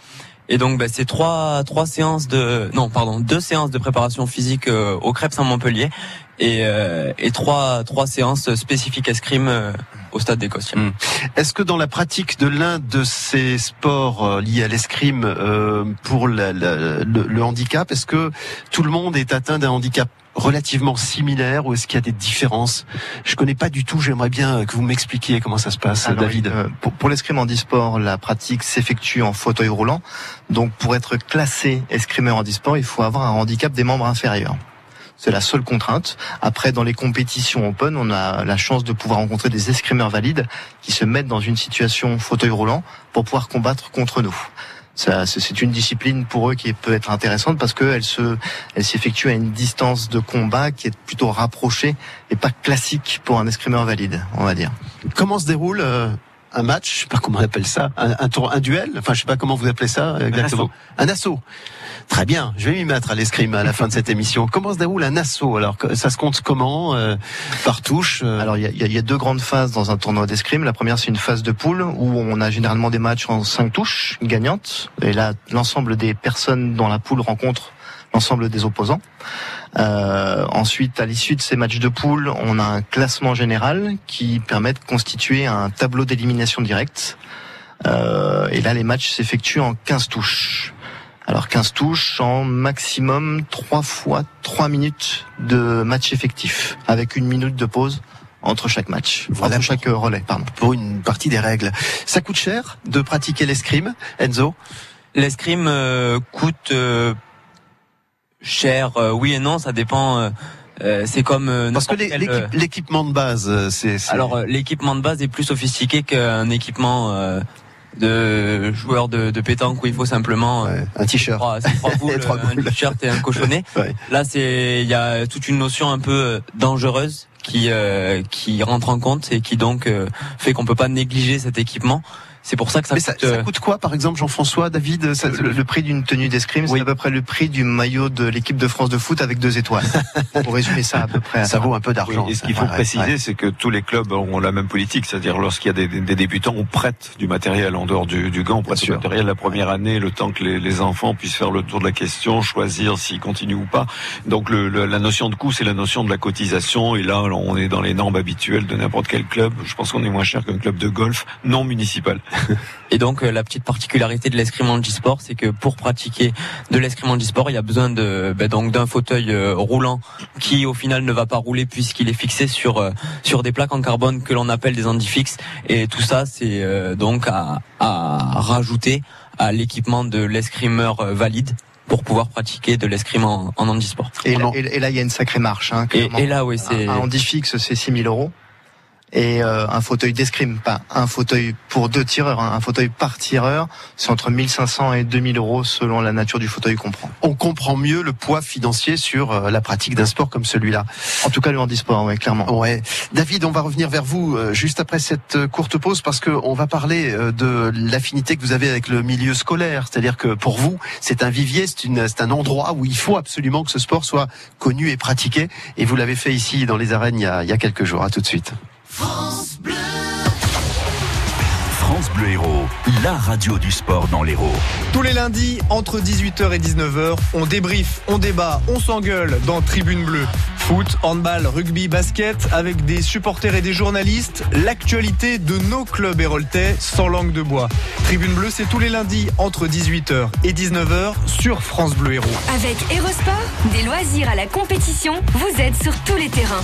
Et donc ben, c'est trois trois séances de non pardon deux séances de préparation physique euh, au Crêpes à Montpellier et, euh, et trois trois séances spécifiques escrime euh, au stade des Costières. Hmm. Est-ce que dans la pratique de l'un de ces sports euh, liés à l'escrime euh, pour la- la- le, le handicap, est-ce que tout le monde est atteint d'un handicap relativement similaire ou est-ce qu'il y a des différences? Je connais pas du tout. J'aimerais bien que vous m'expliquiez comment ça se passe, Alors, David. euh, pour, pour l'escrime handisport, la pratique s'effectue en fauteuil roulant. Donc, pour être classé escrimeur handisport, il faut avoir un handicap des membres inférieurs. C'est la seule contrainte. Après, dans les compétitions open, on a la chance de pouvoir rencontrer des escrimeurs valides qui se mettent dans une situation fauteuil roulant pour pouvoir combattre contre nous. Ça, c'est c'est une discipline pour eux qui peut être intéressante parce qu'elle se, elle s'effectue à une distance de combat qui est plutôt rapprochée et pas classique pour un escrimeur valide, on va dire. Comment se déroule euh, un match? Je sais pas comment on appelle ça. Un, un tour, un duel? Enfin, je sais pas comment vous appelez ça euh, exactement. Un assaut. Très bien. Je vais m'y mettre à l'escrime à la fin de cette émission. Comment se déroule un assaut Alors, ça se compte comment euh, Par touche euh, Alors il y y a deux grandes phases dans un tournoi d'escrime. La première c'est une phase de poule où on a généralement des matchs en cinq touches gagnantes. Et là l'ensemble des personnes dans la poule rencontrent l'ensemble des opposants. Euh, ensuite, à l'issue de ces matchs de poule, on a un classement général qui permet de constituer un tableau d'élimination directe. Euh, et là, les matchs s'effectuent en 15 touches. Alors 15 touches en maximum 3 fois 3 minutes de match effectif, avec une minute de pause entre chaque match, Voilà. entre chaque euh, relais, pardon. pour une partie des règles. Ça coûte cher de pratiquer l'escrime, Enzo? L'escrime euh, coûte euh, cher, euh, oui et non, ça dépend. euh, euh, c'est comme euh, Parce que l'équipement de base, c'est... c'est- Alors euh, l'équipement de base est plus sophistiqué qu'un équipement euh, de joueur de, de pétanque où il faut simplement euh, Ouais, un t-shirt. trois, c'est trois boules, Et trois un t-shirt et un cochonnet. Ouais. Là c'est il y a toute une notion un peu euh, dangereuse qui euh, qui rentre en compte et qui donc euh, fait qu'on peut pas négliger cet équipement. C'est pour ça que ça Mais coûte. ça, ça euh, coûte quoi, par exemple, Jean-François, David ça- Le, le prix d'une tenue d'escrime, Oui. c'est à peu près le prix du maillot de l'équipe de France de foot avec deux étoiles. Pour résumer ça à peu près. Ça vaut un peu d'argent. Oui, et ce qu'il faut Ouais, préciser, ouais. c'est que tous les clubs ont la même politique, c'est-à-dire lorsqu'il y a des, débutants, on prête du matériel en dehors du, du gant, on prête du sûr. matériel la première année, le temps que les, les enfants puissent faire le tour de la question, choisir s'ils continuent ou pas. Donc le, le- la notion de coût, c'est la notion de la cotisation, et là on est dans les normes habituelles de n'importe quel club. Je pense qu'on est moins cher qu'un club de golf non municipal. Et donc euh, la petite particularité de l'escrime handisport, c'est que pour pratiquer de l'escrime handisport, il y a besoin de ben, donc d'un fauteuil euh, roulant qui au final ne va pas rouler puisqu'il est fixé sur euh, sur des plaques en carbone que l'on appelle des handifixes. Et tout ça, c'est euh, donc à, à rajouter à l'équipement de l'escrimeur valide pour pouvoir pratiquer de l'escrime en, en handisport. Et, là, Non. et, et là, il y a une sacrée marche. Hein, Et, là, oui, c'est un handi fixe, c'est 6000 euros. Et euh, un fauteuil d'escrime, pas un fauteuil pour deux tireurs, hein, un fauteuil par tireur, c'est entre 1500 et 2000 euros selon la nature du fauteuil qu'on prend. On comprend mieux le poids financier sur euh, la pratique d'un sport comme celui-là. En tout cas, le handisport, ouais, clairement. Ouais, David, on va revenir vers vous euh, juste après cette euh, courte pause parce que on va parler euh, de l'affinité que vous avez avec le milieu scolaire. C'est-à-dire que pour vous, c'est un vivier, c'est une- c'est un endroit où il faut absolument que ce sport soit connu et pratiqué. Et vous l'avez fait ici dans les arènes il y a, il y a quelques jours. À tout de suite. France Bleu Héros, la radio du sport dans l'Hérault. Tous les lundis, entre 18h et 19h, on débriefe, on débat, on s'engueule dans Tribune Bleue. Foot, handball, rugby, basket, avec des supporters et des journalistes, l'actualité de nos clubs héroltais sans langue de bois. Tribune Bleue, c'est tous les lundis, entre 18h et 19h, sur France Bleu Héros. Avec Erosport, des loisirs à la compétition, vous êtes sur tous les terrains.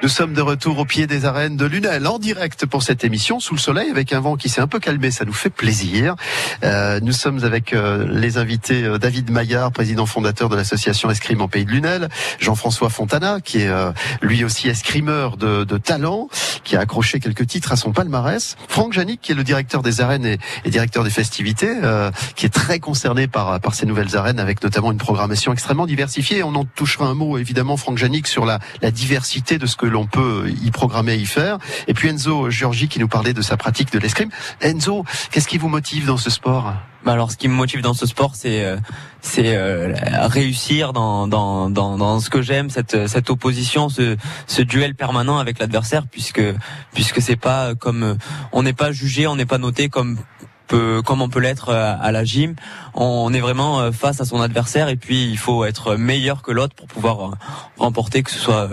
Nous sommes de retour au pied des arènes de Lunel en direct pour cette émission sous le soleil avec un vent qui s'est un peu calmé, ça nous fait plaisir. Euh, nous sommes avec euh, les invités euh, David Maillard, président fondateur de l'association Escrime en Pays de Lunel, Jean-François Fontana qui est euh, lui aussi escrimeur de, de, talent, qui a accroché quelques titres à son palmarès, Franck Janik qui est le directeur des arènes et, et directeur des festivités, euh, qui est très concerné par, par ces nouvelles arènes avec notamment une programmation extrêmement diversifiée. On en touchera un mot évidemment Franck Janik sur la, la diversité de ce que l'on peut y programmer, y faire. Et puis Enzo Giorgi qui nous parlait de sa pratique de l'escrime. Enzo, qu'est-ce qui vous motive dans ce sport? Bah alors, ce qui me motive dans ce sport, c'est euh, c'est euh, réussir dans, dans, dans, dans ce que j'aime, cette cette opposition, ce, ce duel permanent avec l'adversaire, puisque puisque c'est pas comme on n'est pas jugé, on n'est pas noté comme comme on peut l'être euh, à la gym. On est vraiment euh, face à son adversaire et puis il faut être meilleur que l'autre pour pouvoir euh, remporter que ce soit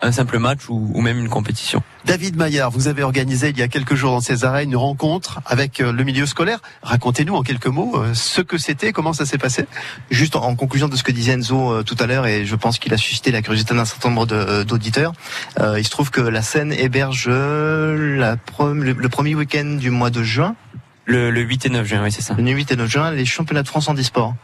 un simple match ou, même une compétition. David Maillard, vous avez organisé il y a quelques jours dans ces arènes une rencontre avec le milieu scolaire. Racontez-nous en quelques mots ce que c'était, comment ça s'est passé. Juste en conclusion de ce que disait Enzo tout à l'heure, et je pense qu'il a suscité la curiosité d'un certain nombre d'auditeurs, il se trouve que la Seine héberge la, le premier week-end du mois de juin, le, le 8 et 9 juin, oui, c'est ça. Le 8 et 9 juin, les championnats de France en e-sport.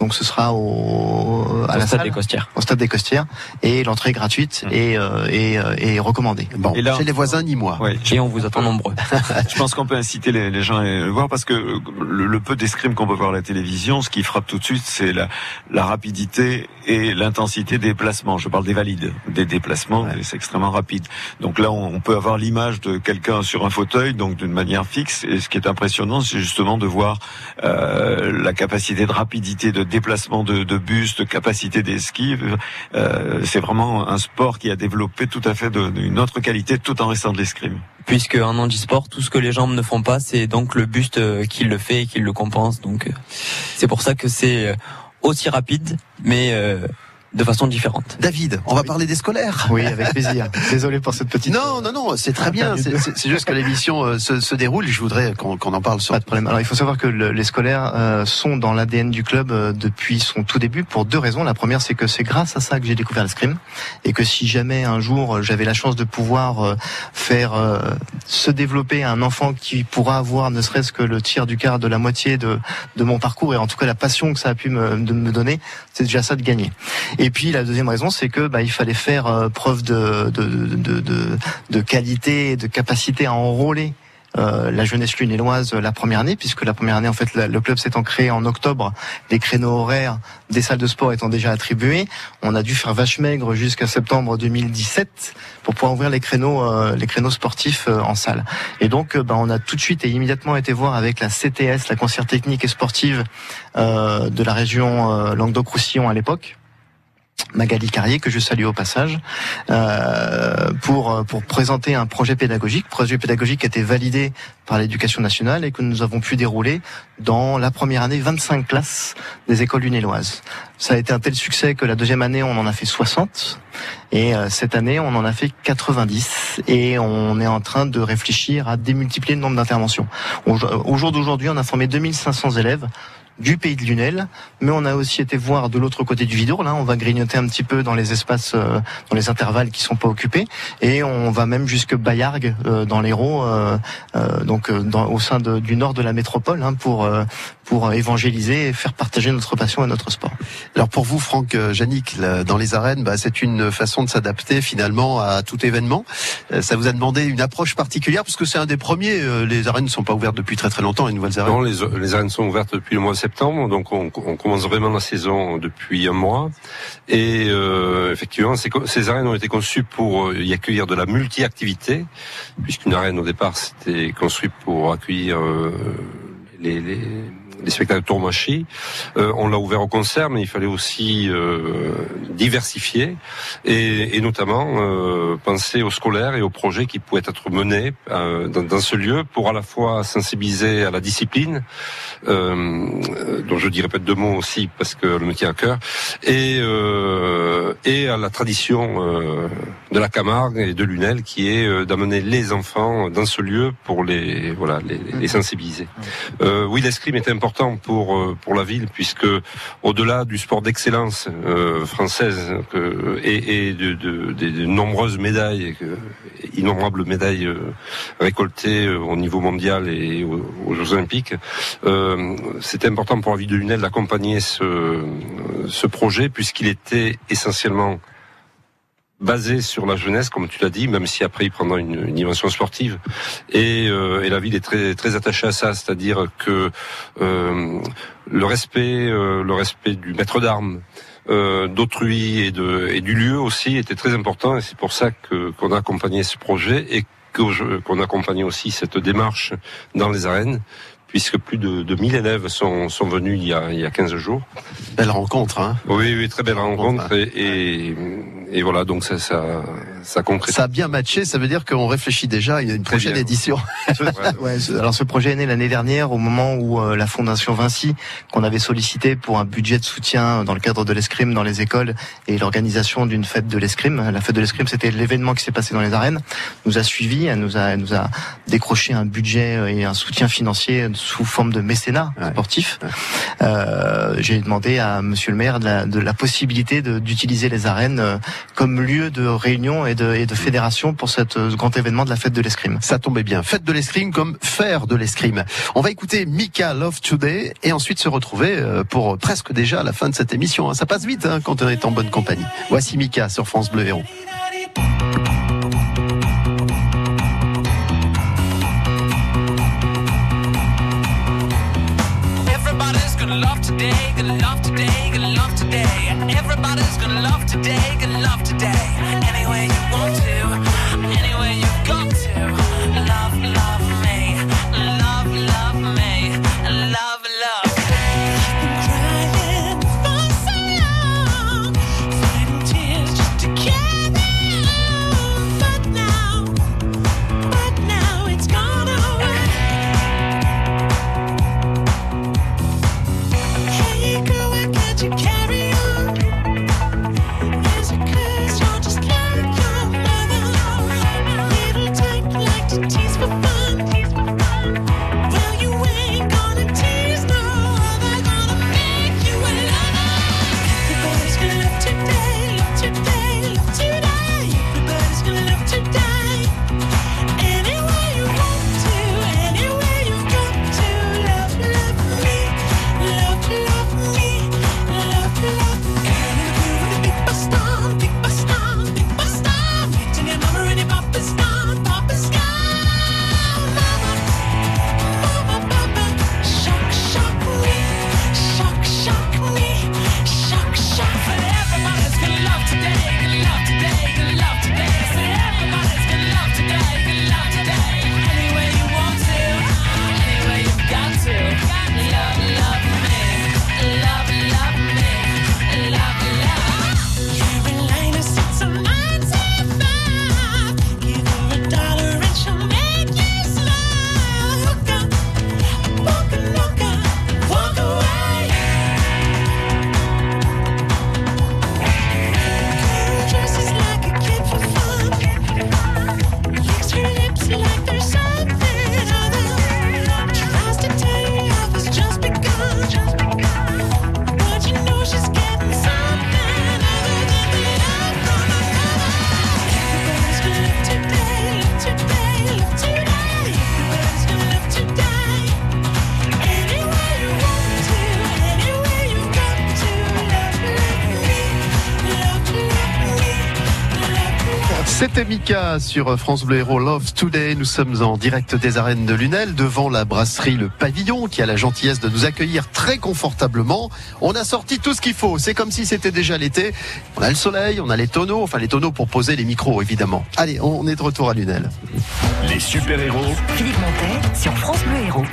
Donc ce sera au, à la stade des Costières. Au stade des Costières et l'entrée est gratuite mmh. et, euh, et, euh, et, recommandée. Bon, et là, chez les voisins ni moi. Ouais, et on vous attend nombreux. je pense qu'on peut inciter les, les, gens à le voir parce que le, le peu d'escrime qu'on peut voir à la télévision, ce qui frappe tout de suite, c'est la, la rapidité et l'intensité des déplacements. Je parle des valides, des déplacements, c'est extrêmement rapide. Donc là, on, on peut avoir l'image de quelqu'un sur un fauteuil, donc d'une manière fixe. Et ce qui est impressionnant, c'est justement de voir euh, la capacité de rapidité de déplacement de, de de capacité d'esquive. Euh, c'est vraiment un sport qui a développé tout à fait une autre qualité tout en restant de l'escrime. Puisque en handisport, tout ce que les jambes ne font pas, c'est donc le buste euh, qui le fait et qui le compense. Donc euh, c'est pour ça que c'est aussi rapide, mais de façon différente. David, on va parler des scolaires. Oui, avec plaisir. Désolé pour cette petite. Non, non, non, c'est très bien. C'est juste que l'émission euh, se, se, déroule. Je voudrais qu'on en parle. Sur... Pas de problème. Alors, il faut savoir que le, les scolaires euh, sont dans l'ADN du club euh, depuis son tout début pour deux raisons. La première, c'est que c'est grâce à ça que j'ai découvert l'escrime et que si jamais un jour j'avais la chance de pouvoir faire se développer un enfant qui pourra avoir ne serait-ce que le tiers du quart de la moitié de, de mon parcours et en tout cas la passion que ça a pu me, de me donner, c'est déjà ça de gagner. Et puis la deuxième raison, c'est que bah, il fallait faire euh, preuve de, de, de, de, de qualité de capacité à enrôler euh, la jeunesse lunéloise la première année, puisque la première année, en fait, le club s'étant créé en octobre, les créneaux horaires des salles de sport étant déjà attribués, on a dû faire vache maigre jusqu'à septembre 2017 pour pouvoir ouvrir les créneaux, euh, les créneaux sportifs en salle. Et donc, bah, on a tout de suite et immédiatement été voir avec la CTS, la concert technique et sportive de la région Languedoc-Roussillon à l'époque Magali Carrier que je salue au passage euh, pour pour présenter un projet pédagogique, projet pédagogique qui a été validé par l'éducation nationale et que nous avons pu dérouler dans la première année 25 classes des écoles lunéloises. Ça a été un tel succès que la deuxième année on en a fait 60 et euh, cette année on en a fait 90 et on est en train de réfléchir à démultiplier le nombre d'interventions. Au jour d'aujourd'hui on a formé 2500 élèves du pays de Lunel, mais on a aussi été voir de l'autre côté du Vidour. Là, on va grignoter un petit peu dans les espaces, euh, dans les intervalles qui sont pas occupés, et on va même jusque Bayargues euh, dans l'Hérault, euh, donc dans, au sein de, du nord de la métropole, hein, pour pour évangéliser et faire partager notre passion et notre sport. Alors pour vous, Franck Janik, dans les arènes, bah, c'est une façon de s'adapter finalement à tout événement. Ça vous a demandé une approche particulière parce que c'est un des premiers. Les arènes ne sont pas ouvertes depuis très très longtemps, les nouvelles arènes. Non, les, les arènes sont ouvertes depuis le mois de septembre donc on, commence vraiment la saison depuis un mois. Et euh, effectivement, ces, arènes ont été conçues pour euh, y accueillir de la multi-activité, puisqu'une arène au départ c'était construit pour accueillir euh, les les spectacles tourmachis. Euh, on l'a ouvert au concert, mais il fallait aussi euh, diversifier et, et notamment euh, penser aux scolaires et aux projets qui pouvaient être menés dans, dans, ce lieu pour à la fois sensibiliser à la discipline, dont je dirais peut-être deux mots aussi parce que le métier à cœur, et, et à la tradition de la Camargue et de Lunel, qui est d'amener les enfants dans ce lieu pour les voilà les, les sensibiliser. Oui, l'escrime est important pour euh, pour la ville puisque au-delà du sport d'excellence euh, française que, et, et de, de, de, nombreuses médailles, innombrables médailles euh, récoltées euh, au niveau mondial et aux, aux Olympiques, euh, c'était important pour la ville de Lunel d'accompagner ce ce projet puisqu'il était essentiellement basé sur la jeunesse, comme tu l'as dit, même si après il prendra une, une dimension sportive. Et, euh, et, la ville est très très attachée à ça, c'est-à-dire que euh, le respect, euh, le respect du maître d'armes. Euh, d'autrui et, de, et du lieu aussi était très important et c'est pour ça que qu'on a accompagné ce projet et qu'on accompagne aussi cette démarche dans les arènes puisque plus de, de 1000 élèves sont, sont venus il y, a, il y a 15 jours. Belle rencontre, hein Oui, oui, très belle rencontre. Et, et, et voilà, donc ça, ça, ça a bien matché, ça veut dire qu'on réfléchit déjà à une prochaine édition. ouais, alors ce projet est né l'année dernière au moment où euh, la Fondation Vinci, qu'on avait sollicité pour un budget de soutien dans le cadre de l'escrime dans les écoles et l'organisation d'une fête de l'escrime. La fête de l'escrime, c'était l'événement qui s'est passé dans les arènes. Nous a suivi, elle nous a, elle nous a décroché un budget et un soutien financier sous forme de mécénat ouais. sportif. Ouais. Euh, J'ai demandé à Monsieur le maire de la, de la possibilité d'utiliser les arènes euh, comme lieu de réunion et de, et de fédération pour cette, ce grand événement de la fête de l'escrime. Ça tombait bien. Fête de l'escrime comme faire de l'escrime. On va écouter Mika Love Today et ensuite se retrouver euh, pour presque déjà la fin de cette émission. Ça passe vite hein, quand on est en bonne compagnie. Voici Mika sur France Bleu Héros. Sur France Bleu Héros Love Today. Nous sommes en direct des arènes de Lunel devant la brasserie Le Pavillon qui a la gentillesse de nous accueillir très confortablement. On a sorti tout ce qu'il faut. C'est comme si c'était déjà l'été. On a le soleil, on a les tonneaux, enfin les tonneaux pour poser les micros évidemment. Allez, on est de retour à Lunel. Les super-héros Philippe Montet sur France Bleu Héros.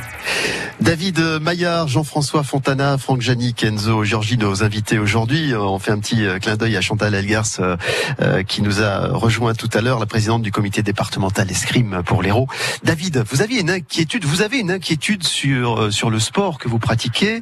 David Maillard, Jean-François Fontana, Franck Jani, Kenzo, Georgie, nos invités aujourd'hui. Euh, On fait un petit euh, clin d'œil à Chantal Elgars euh, qui nous a rejoint tout à l'heure, la présidente du comité départemental escrime pour l'Hérault. David, vous aviez une inquiétude, vous avez une inquiétude sur sur le sport que vous pratiquez.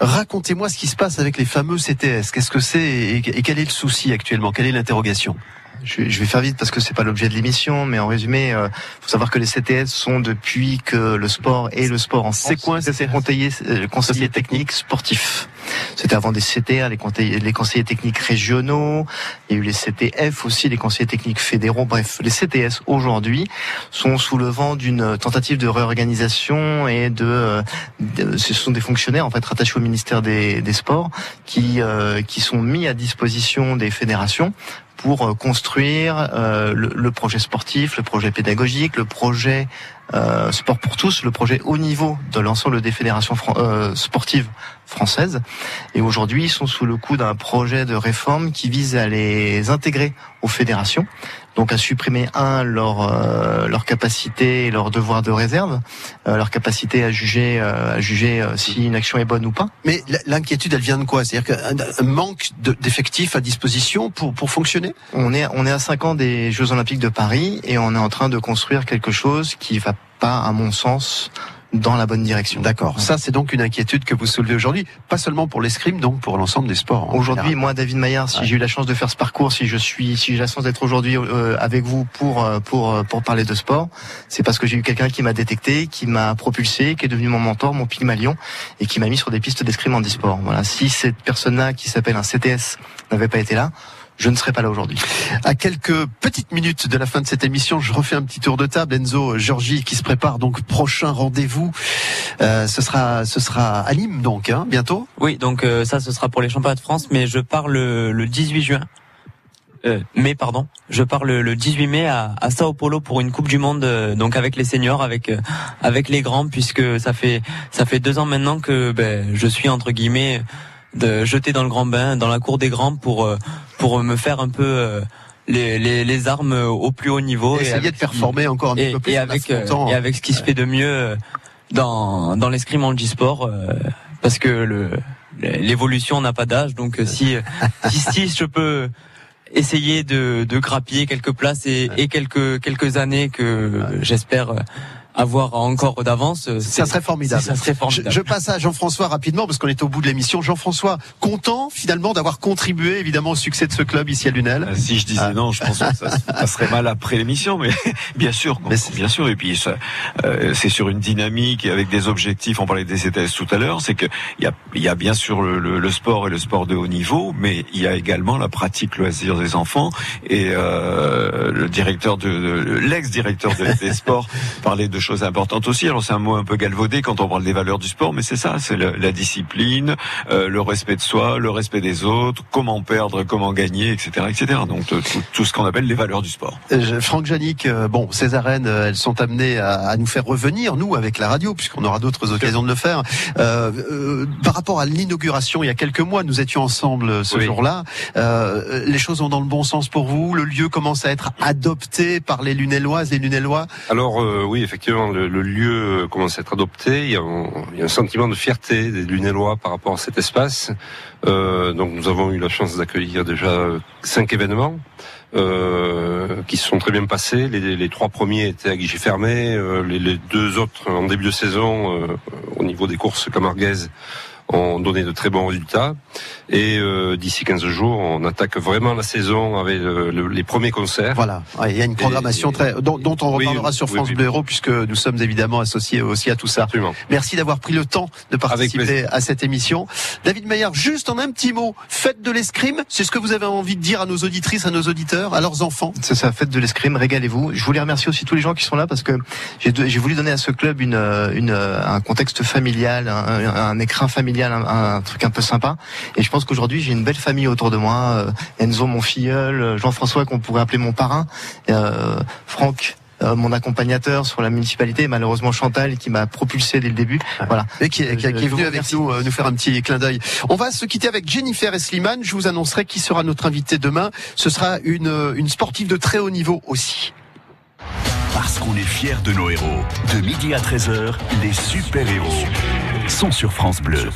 Racontez-moi ce qui se passe avec les fameux CTS. Qu'est-ce que c'est et quel est le souci actuellement? Quelle est l'interrogation? Je, je vais faire vite parce que c'est pas l'objet de l'émission, mais en résumé, euh, faut savoir que les CTS sont depuis que le sport et le sport en C'est quoi un c'est conseiller, euh, conseiller technique sportif. C'était avant des CTA, les conseillers, les conseillers techniques régionaux. Il y a eu les CTF aussi, les conseillers techniques fédéraux. Bref, les CTS aujourd'hui sont sous le vent d'une tentative de réorganisation et de, euh, de- ce sont des fonctionnaires en fait rattachés au ministère des, des Sports qui euh, qui sont mis à disposition des fédérations pour euh, construire euh, le, projet sportif, le projet pédagogique, le projet euh, sport pour tous, le projet haut niveau de l'ensemble des fédérations sportives françaises. Et aujourd'hui, ils sont sous le coup d'un projet de réforme qui vise à les intégrer aux fédérations, donc à supprimer un leur euh, leur capacité et leur devoir de réserve, euh, leur capacité à juger euh, à juger si une action est bonne ou pas. Mais l'inquiétude, elle vient de quoi? C'est-à-dire qu'un un manque de- d'effectifs à disposition pour, pour fonctionner? On est, on est à 5 ans des Jeux Olympiques de Paris et on est en train de construire quelque chose qui va pas, à mon sens, dans la bonne direction. D'accord. Ça, c'est donc une inquiétude que vous soulevez aujourd'hui, pas seulement pour l'escrime, donc pour l'ensemble des sports. en Aujourd'hui, moi, David Maillard, si Ouais. j'ai eu la chance de faire ce parcours, si je suis, si j'ai la chance d'être aujourd'hui euh, avec vous pour euh, pour euh, pour parler de sport, c'est parce que j'ai eu quelqu'un qui m'a détecté, qui m'a propulsé, qui est devenu mon mentor, mon pygmalion, et qui m'a mis sur des pistes d'escrime en e-sport. Voilà. Si cette personne-là, qui s'appelle un CTS, n'avait pas été là, je ne serais pas là aujourd'hui. À quelques petites minutes de la fin de cette émission, je refais un petit tour de table. Enzo, Georgie, qui se prépare donc prochain rendez-vous. Euh, ce sera, ce sera à Nîmes donc, hein, bientôt. Oui, donc euh, ça, ce sera pour les championnats de France, mais je pars le, le 18 juin. Euh, mai, pardon. Je pars le, le 18 mai à, à Sao Paulo pour une Coupe du Monde, euh, donc avec les seniors, avec euh, avec les grands, puisque ça fait ça fait deux ans maintenant que ben, je suis entre guillemets de jeté dans le grand bain, dans la cour des grands pour euh, pour me faire un peu euh, les, les, les armes au plus haut niveau. Essayer avec de performer encore un et, petit peu plus et avec euh, et avec ce qui se fait de mieux euh, dans dans l'escrime en sport parce que le l'évolution n'a pas d'âge. Donc euh, si, si si je peux essayer de de grappiller quelques places et, et quelques quelques années que j'espère euh, avoir encore d'avance Ça serait formidable. ça serait formidable Je, je passe à Jean-François rapidement parce qu'on est au bout de l'émission. Jean-François, content finalement d'avoir contribué évidemment au succès de ce club ici à Lunel. Euh, Si je disais non, je pense que ça, ça serait mal après l'émission, mais bien sûr, bien sûr. Et puis euh, c'est sur une dynamique et avec des objectifs. On parlait des CTS tout à l'heure, c'est que il y a, il y a bien sûr le, le- le sport et le sport de haut niveau, mais il y a également la pratique loisir des enfants. Et euh, le directeur de, de- l'ex-directeur de- des sports parlait de choses importantes aussi. Alors c'est un mot un peu galvaudé quand on parle des valeurs du sport, mais c'est ça, c'est la discipline, euh, le respect de soi, le respect des autres, comment perdre, comment gagner, etc., etc. Donc euh, tout, tout ce qu'on appelle les valeurs du sport. Euh, je- Franck Janik, euh, bon, ces arènes, elles sont amenées à, à nous faire revenir, nous, avec la radio, puisqu'on aura d'autres occasions de le faire. Euh, par rapport à l'inauguration, il y a quelques mois, nous étions ensemble ce Oui. jour-là. Les choses vont dans le bon sens pour vous? Le lieu commence à être adopté par les Lunelloises et Lunellois. Alors oui, effectivement, le, lieu euh, commence à être adopté. Il y, a un, sentiment de fierté des Lunellois par rapport à cet espace. Euh, donc nous avons eu la chance d'accueillir déjà euh, cinq événements. qui se sont très bien passés. Les, trois premiers étaient à guichet fermé, les, deux autres en début de saison au niveau des courses camarguaises ont donné de très bons résultats. Et euh, d'ici 15 jours, on attaque vraiment la saison avec euh, le- les premiers concerts. Voilà, Ouais, il y a une programmation Et- très dont, dont on Oui, reparlera sur France oui. Bleu Héros puisque nous sommes évidemment associés aussi à tout ça. Absolument. Merci d'avoir pris le temps de participer à cette émission. David Maillard, juste en un petit mot, faites de l'escrime, c'est ce que vous avez envie de dire à nos auditrices, à nos auditeurs, à leurs enfants? C'est ça, faites de l'escrime, régalez-vous. Je voulais remercier aussi tous les gens qui sont là parce que j'ai j'ai voulu donner à ce club une, euh, une, euh, un contexte familial, un, un- un écrin familial, un, un truc un peu sympa. Et je pense qu'aujourd'hui j'ai une belle famille autour de moi. Euh, Enzo, mon filleul, euh, Jean-François qu'on pourrait appeler mon parrain, euh, Franck. euh, mon accompagnateur sur la municipalité, et malheureusement Chantal qui m'a propulsé dès le début. Voilà. et qui, est- qui est- qui est Je vous venu avec nous euh, nous faire un petit clin d'œil. On va se quitter avec Jennifer Esliman. Je vous annoncerai qui sera notre invité demain. Ce sera une, une sportive de très haut niveau aussi. Parce qu'on est fiers de nos héros. De midi à 13h, les super-héros sont sur France Bleu.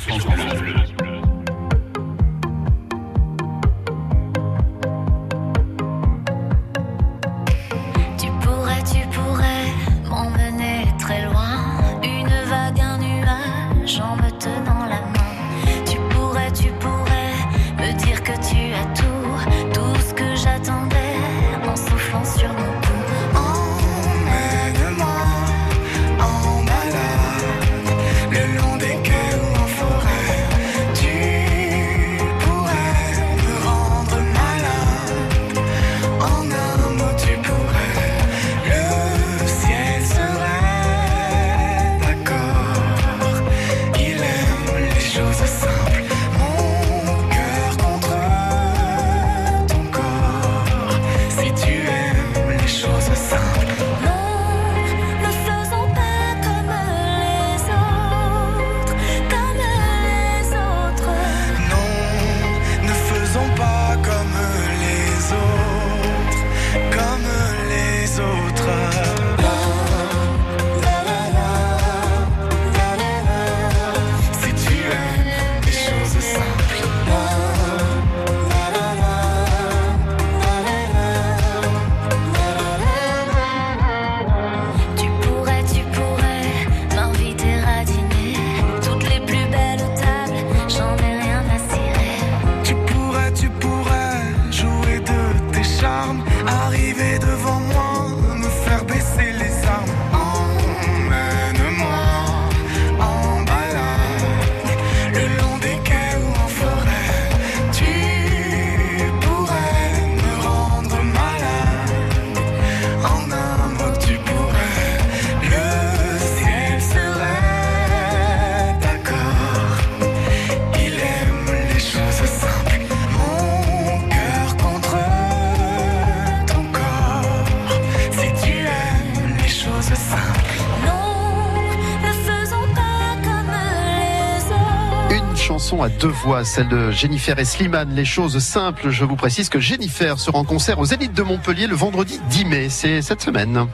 Deux voix, celle de Jennifer et Slimane. Les choses simples, je vous précise que Jennifer sera en concert aux Zénith de Montpellier le vendredi 10 mai. C'est cette semaine.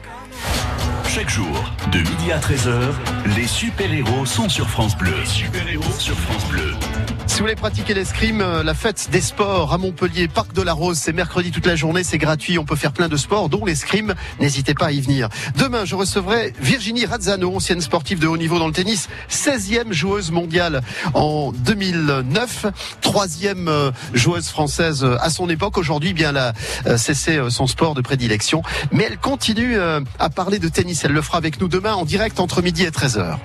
Chaque jour, de midi à 13h, les super-héros sont sur France Bleu. Super-héros sur France Bleu. Si vous voulez pratiquer l'escrime, euh, la fête des sports à Montpellier, Parc de la Rose, c'est mercredi toute la journée, c'est gratuit, on peut faire plein de sports, dont l'escrime. N'hésitez pas à y venir. Demain, je recevrai Virginie Razzano, ancienne sportive de haut niveau dans le tennis, 16e joueuse mondiale en 2009, troisième euh, joueuse française euh, à son époque. Aujourd'hui, eh bien, elle a cessé son sport de prédilection, mais elle continue à parler de tennis. Elle le fera avec nous demain en direct entre midi et 13h.